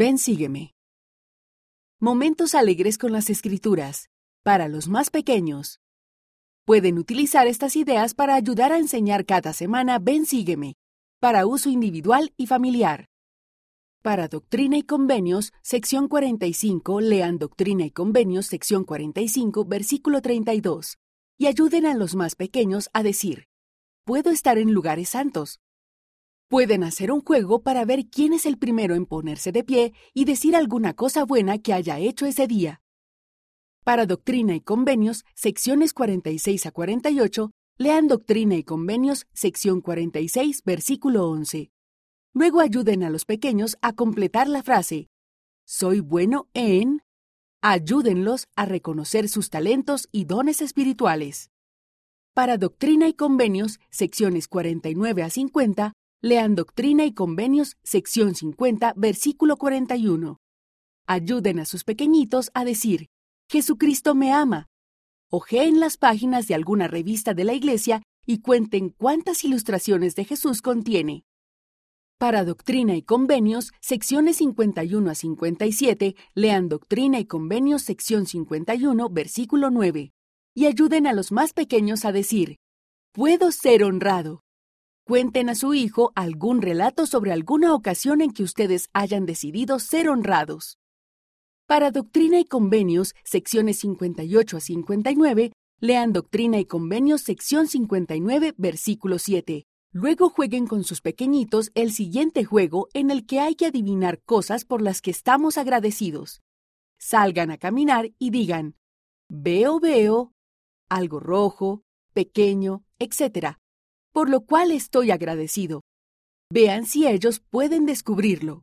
Ven, sígueme. Momentos alegres con las escrituras. Para los más pequeños. Pueden utilizar estas ideas para ayudar a enseñar cada semana Ven, sígueme, para uso individual y familiar. Para Doctrina y Convenios, sección 45, lean Doctrina y Convenios, sección 45, versículo 32, y ayuden a los más pequeños a decir, puedo estar en lugares santos. Pueden hacer un juego para ver quién es el primero en ponerse de pie y decir alguna cosa buena que haya hecho ese día. Para Doctrina y Convenios, secciones 46 a 48, lean Doctrina y Convenios, sección 46, versículo 11. Luego ayuden a los pequeños a completar la frase. Soy bueno en... Ayúdenlos a reconocer sus talentos y dones espirituales. Para Doctrina y Convenios, secciones 49 a 50, lean Doctrina y Convenios, sección 50, versículo 41. Ayuden a sus pequeñitos a decir, Jesucristo me ama. Ojeen las páginas de alguna revista de la Iglesia y cuenten cuántas ilustraciones de Jesús contiene. Para Doctrina y Convenios, secciones 51 a 57, lean Doctrina y Convenios, sección 51, versículo 9, y ayuden a los más pequeños a decir, Puedo ser honrado. Cuenten a su hijo algún relato sobre alguna ocasión en que ustedes hayan decidido ser honrados. Para Doctrina y Convenios, secciones 58 a 59, lean Doctrina y Convenios, sección 59, versículo 7, Luego jueguen con sus pequeñitos el siguiente juego en el que hay que adivinar cosas por las que estamos agradecidos. Salgan a caminar y digan, veo, veo, algo rojo, pequeño, etc. Por lo cual estoy agradecido. Vean si ellos pueden descubrirlo.